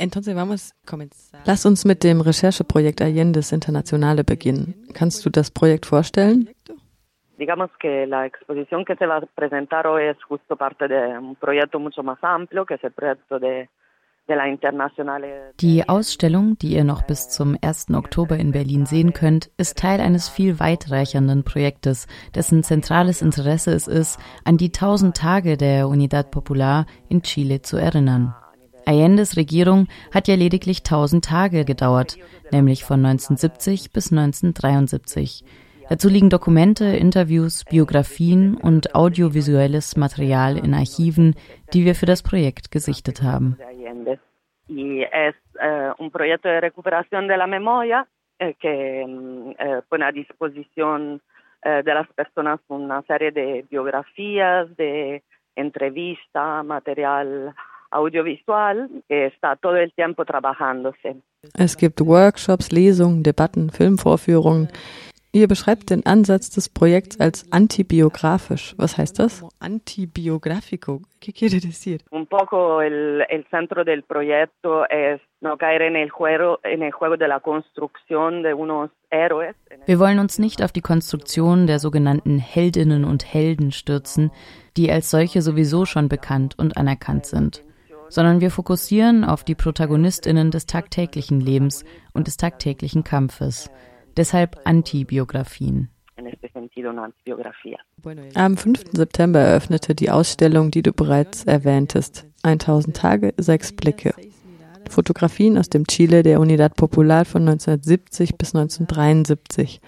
Entonces vamos Lass uns mit dem Rechercheprojekt Allendes Internationale beginnen. Kannst du das Projekt vorstellen? Digamos que la exposición que se va a presentar hoy es justo parte de un proyecto mucho más amplio, que es el proyecto de die Ausstellung, die ihr noch bis zum 1. Oktober in Berlin sehen könnt, ist Teil eines viel weitreichenden Projektes, dessen zentrales Interesse es ist, an die 1000 Tage der Unidad Popular in Chile zu erinnern. Allendes Regierung hat ja lediglich 1000 Tage gedauert, nämlich von 1970 bis 1973. Dazu liegen Dokumente, Interviews, Biografien und audiovisuelles Material in Archiven, die wir für das Projekt gesichtet haben. Es eh, un proyecto de recuperación de la memoria eh, que mm, eh, pone de las personas una serie de biografías, de entrevistas, material audiovisual que está todo el tiempo trabajándose. Es gibt Workshops, Lesungen, Debatten, Filmvorführungen. Ihr beschreibt den Ansatz des Projekts als antibiografisch. Was heißt das? Antibiografico. ¿Qué quiere decir? Un poco el, el centro del proyecto es no caer en el juego, en el juego de la construcción de unos héroes. Wir wollen uns nicht auf die Konstruktion der sogenannten Heldinnen und Helden stürzen, die als solche sowieso schon bekannt und anerkannt sind sondern wir fokussieren auf die Protagonistinnen des tagtäglichen Lebens und des tagtäglichen Kampfes. Deshalb Antibiografien. Am 5. September eröffnete die Ausstellung, die du bereits erwähntest. 1000 Tage, sechs Blicke. Fotografien aus dem Chile der Unidad Popular von 1970 bis 1973.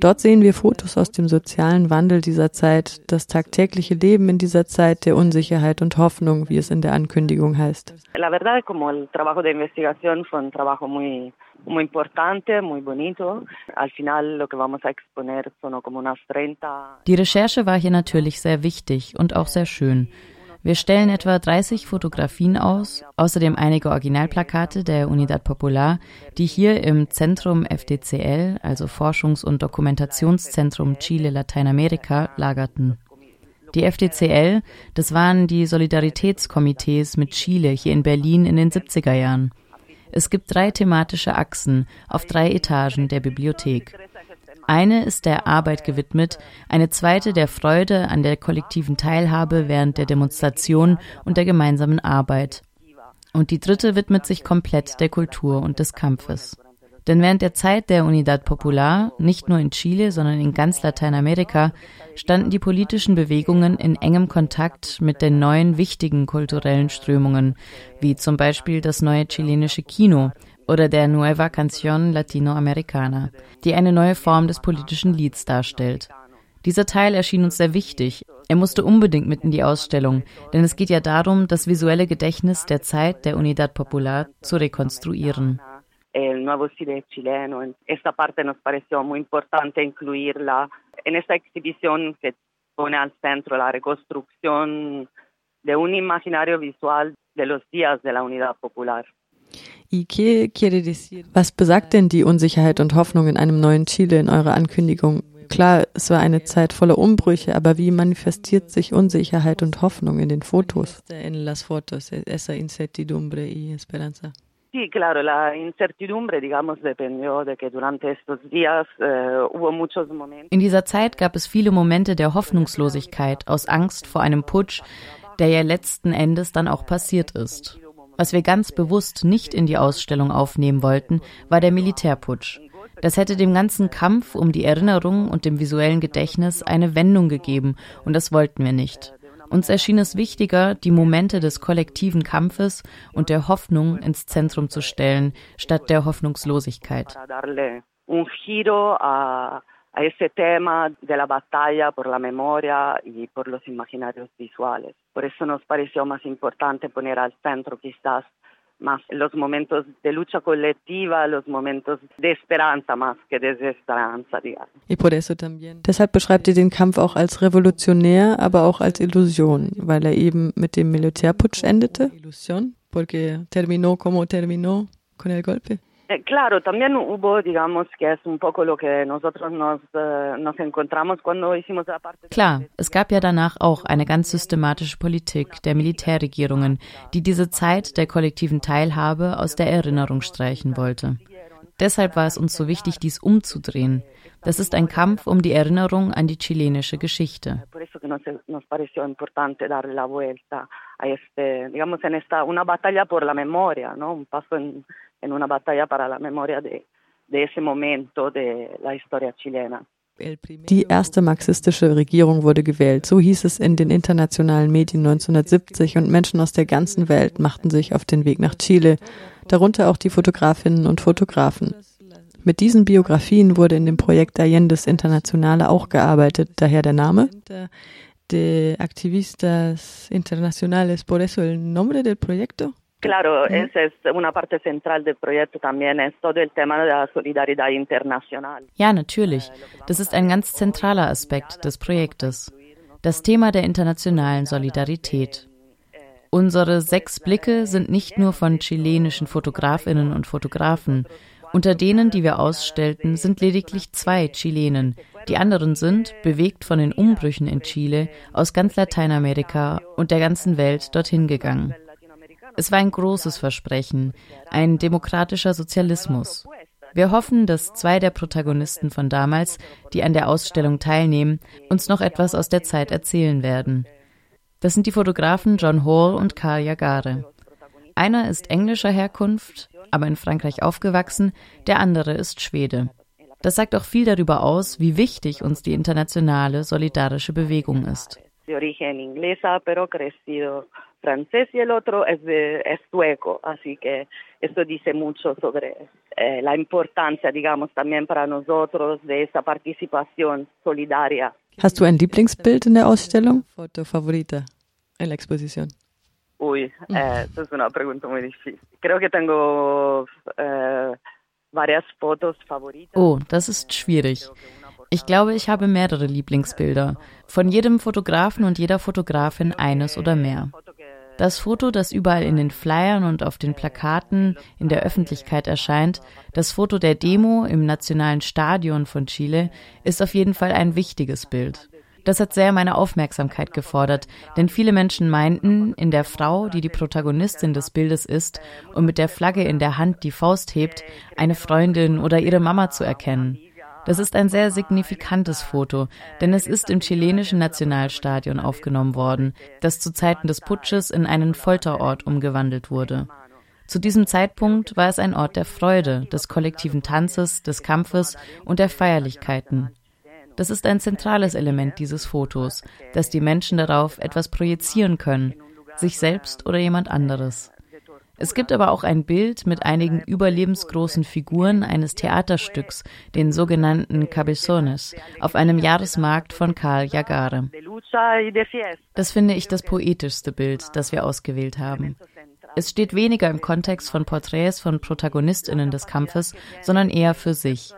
Dort sehen wir Fotos aus dem sozialen Wandel dieser Zeit, das tagtägliche Leben in dieser Zeit der Unsicherheit und Hoffnung, wie es in der Ankündigung heißt. La verdad, como el trabajo de investigación fue un trabajo muy muy importante, muy bonito. Al final lo que vamos a exponer son como unas 30. Die Recherche war hier natürlich sehr wichtig und auch sehr schön. Wir stellen etwa 30 Fotografien aus, außerdem einige Originalplakate der Unidad Popular, die hier im Zentrum FDCL, also Forschungs- und Dokumentationszentrum Chile Lateinamerika, lagerten. Die FDCL, das waren die Solidaritätskomitees mit Chile hier in Berlin in den 70er Jahren. Es gibt drei thematische Achsen auf drei Etagen der Bibliothek. Eine ist der Arbeit gewidmet, eine zweite der Freude an der kollektiven Teilhabe während der Demonstration und der gemeinsamen Arbeit. Und die dritte widmet sich komplett der Kultur und des Kampfes. Denn während der Zeit der Unidad Popular, nicht nur in Chile, sondern in ganz Lateinamerika, standen die politischen Bewegungen in engem Kontakt mit den neuen wichtigen kulturellen Strömungen, wie zum Beispiel das neue chilenische Kino oder der Nueva Canción Latinoamericana, die eine neue Form des politischen Lieds darstellt. Dieser Teil erschien uns sehr wichtig. Er musste unbedingt mit in die Ausstellung, denn es geht ja darum, das visuelle Gedächtnis der Zeit der Unidad Popular zu rekonstruieren. el nuevo cine chileno. Esta parte nos pareció muy importante incluirla en esta exhibición que pone al centro la reconstrucción de un imaginario visual de los días de la Unidad Popular. Was besagt denn die Unsicherheit und Hoffnung in einem neuen Chile in eurer Ankündigung? Klar, es war eine Zeit voller Umbrüche, aber wie manifestiert sich Unsicherheit und Hoffnung in den Fotos? En las fotos, esa incertidumbre y esperanza. Sí, claro, la incertidumbre, digamos, dependió de que durante estos días eh, hubo muchos momentos. In dieser Zeit gab es viele Momente der Hoffnungslosigkeit aus Angst vor einem Putsch, der ja letzten Endes dann auch passiert ist. Was wir ganz bewusst nicht in die Ausstellung aufnehmen wollten, war der Militärputsch. Das hätte dem ganzen Kampf um die Erinnerung und dem visuellen Gedächtnis eine Wendung gegeben, und das wollten wir nicht. Uns erschien es wichtiger, die Momente des kollektiven Kampfes und der Hoffnung ins Zentrum zu stellen, statt der Hoffnungslosigkeit. A ese tema de la batalla por la memoria y por los imaginarios visuales. Por eso nos pareció más importante poner al centro quizás más los momentos de lucha colectiva, los momentos de esperanza más que de desesperanza, digamos. Y por eso también. Deshalb beschreibt ihr den Kampf auch als revolutionär, aber auch als Illusion, weil er eben mit dem Militärputsch endete. Illusion, porque terminó como terminó con el golpe. Eh, claro, también hubo, digamos, que es un poco lo que nosotros nos, uh, nos encontramos cuando hicimos la parte. Klar, es gab ja danach auch eine ganz systematische Politik der Militärregierungen, die diese Zeit der kollektiven Teilhabe aus der Erinnerung streichen wollte. Deshalb war es uns so wichtig, dies umzudrehen. Das ist ein Kampf um die Erinnerung an die chilenische Geschichte. En una batalla para la memoria de, de ese momento de la historia chilena. Die erste marxistische Regierung wurde gewählt, so hieß es in den internationalen Medien 1970 und Menschen aus der ganzen Welt machten sich auf den Weg nach Chile, darunter auch die Fotografinnen und Fotografen. Mit diesen Biografien wurde in dem Projekt Allendes Internationale auch gearbeitet, daher der Name. De Activistas Internacionales, por eso el nombre del proyecto. Claro, esa es una parte central del proyecto también, es todo el tema de la solidaridad internacional. Ja, natürlich. Das ist ein ganz zentraler Aspekt des Projektes. Das Thema der internationalen Solidarität. Unsere sechs Blicke sind nicht nur von chilenischen Fotografinnen und Fotografen. Unter denen, die wir ausstellten, sind lediglich zwei Chilenen. Die anderen sind, bewegt von den Umbrüchen in Chile, aus ganz Lateinamerika und der ganzen Welt dorthin gegangen. Es war ein großes Versprechen, ein demokratischer Sozialismus. Wir hoffen, dass zwei der Protagonisten von damals, die an der Ausstellung teilnehmen, uns noch etwas aus der Zeit erzählen werden. Das sind die Fotografen John Hall und Karl Jagare. Einer ist englischer Herkunft, aber in Frankreich aufgewachsen, der andere ist Schwede. Das sagt auch viel darüber aus, wie wichtig uns die internationale solidarische Bewegung ist. De origen inglesa, pero crecido francés y el otro es, de, es sueco, así que esto dice mucho sobre eh, la importancia, digamos, también para nosotros de esa participación solidaria. Hast du ein Lieblingsbild in der Ausstellung? Foto favorita en la exposición. Uy, eh, esa es una pregunta muy difícil. Creo que tengo eh, varias fotos favoritas. Oh, das ist schwierig. Ich glaube, ich habe mehrere Lieblingsbilder. Von jedem Fotografen und jeder Fotografin eines oder mehr. Das Foto, das überall in den Flyern und auf den Plakaten in der Öffentlichkeit erscheint, das Foto der Demo im Nationalen Stadion von Chile, ist auf jeden Fall ein wichtiges Bild. Das hat sehr meine Aufmerksamkeit gefordert, denn viele Menschen meinten, in der Frau, die die Protagonistin des Bildes ist und mit der Flagge in der Hand die Faust hebt, eine Freundin oder ihre Mama zu erkennen. Das ist ein sehr signifikantes Foto, denn es ist im chilenischen Nationalstadion aufgenommen worden, das zu Zeiten des Putsches in einen Folterort umgewandelt wurde. Zu diesem Zeitpunkt war es ein Ort der Freude, des kollektiven Tanzes, des Kampfes und der Feierlichkeiten. Das ist ein zentrales Element dieses Fotos, dass die Menschen darauf etwas projizieren können, sich selbst oder jemand anderes. Es gibt aber auch ein Bild mit einigen überlebensgroßen Figuren eines Theaterstücks, den sogenannten Cabezones, auf einem Jahresmarkt von Karl Jagare. Das finde ich das poetischste Bild, das wir ausgewählt haben. Es steht weniger im Kontext von Porträts von Protagonistinnen des Kampfes, sondern eher für sich.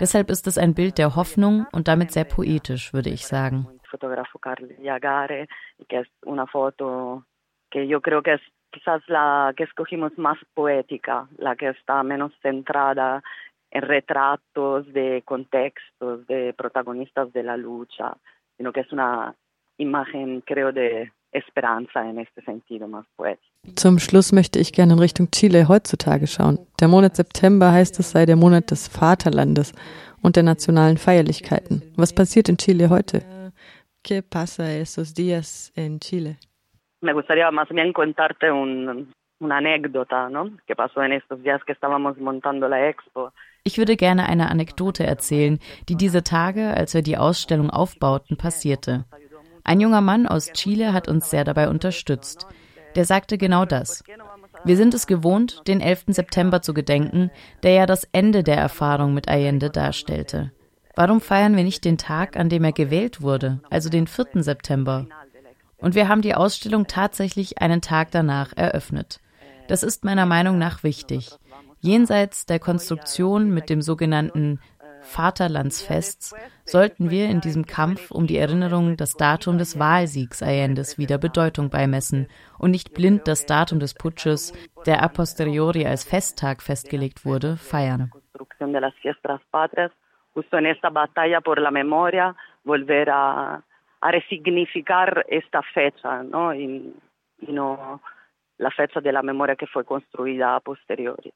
Deshalb ist es ein Bild der Hoffnung und damit sehr poetisch, würde ich sagen. Fotografo Carl Jagare, que es una foto que yo creo es quizás la que escogimos más poética, la que está menos centrada en retratos de contextos, de protagonistas de la lucha, sino que es una imagen, creo, de esperanza en este sentido más poético. Zum Schluss möchte ich gerne in Richtung Chile heutzutage schauen. Der Monat September heißt es sei der Monat des Vaterlandes und der nationalen Feierlichkeiten. Was passiert in Chile heute? ¿Qué pasa esos días en Chile? Me gustaría más bien contarte un, una anécdota, ¿no? Que pasó en estos días que estábamos montando la expo. Ich würde gerne eine Anekdote erzählen, die diese Tage, als wir die Ausstellung aufbauten, passierte. Ein junger Mann aus Chile hat uns sehr dabei unterstützt. Der sagte genau das. Wir sind es gewohnt, den 11. September zu gedenken, der ja das Ende der Erfahrung mit Allende darstellte. Warum feiern wir nicht den Tag, an dem er gewählt wurde, also den 4. September? Und wir haben die Ausstellung tatsächlich einen Tag danach eröffnet. Das ist meiner Meinung nach wichtig. Jenseits der Konstruktion mit dem sogenannten Vaterlandsfests sollten wir in diesem Kampf um die Erinnerung das Datum des Wahlsiegs Allendes wieder Bedeutung beimessen und nicht blind das Datum des Putsches, der a posteriori als Festtag festgelegt wurde, feiern. Justo en esta batalla por la memoria, volver a, a resignificar esta fecha, ¿no? Y, no la fecha de la memoria que fue construida a posteriori.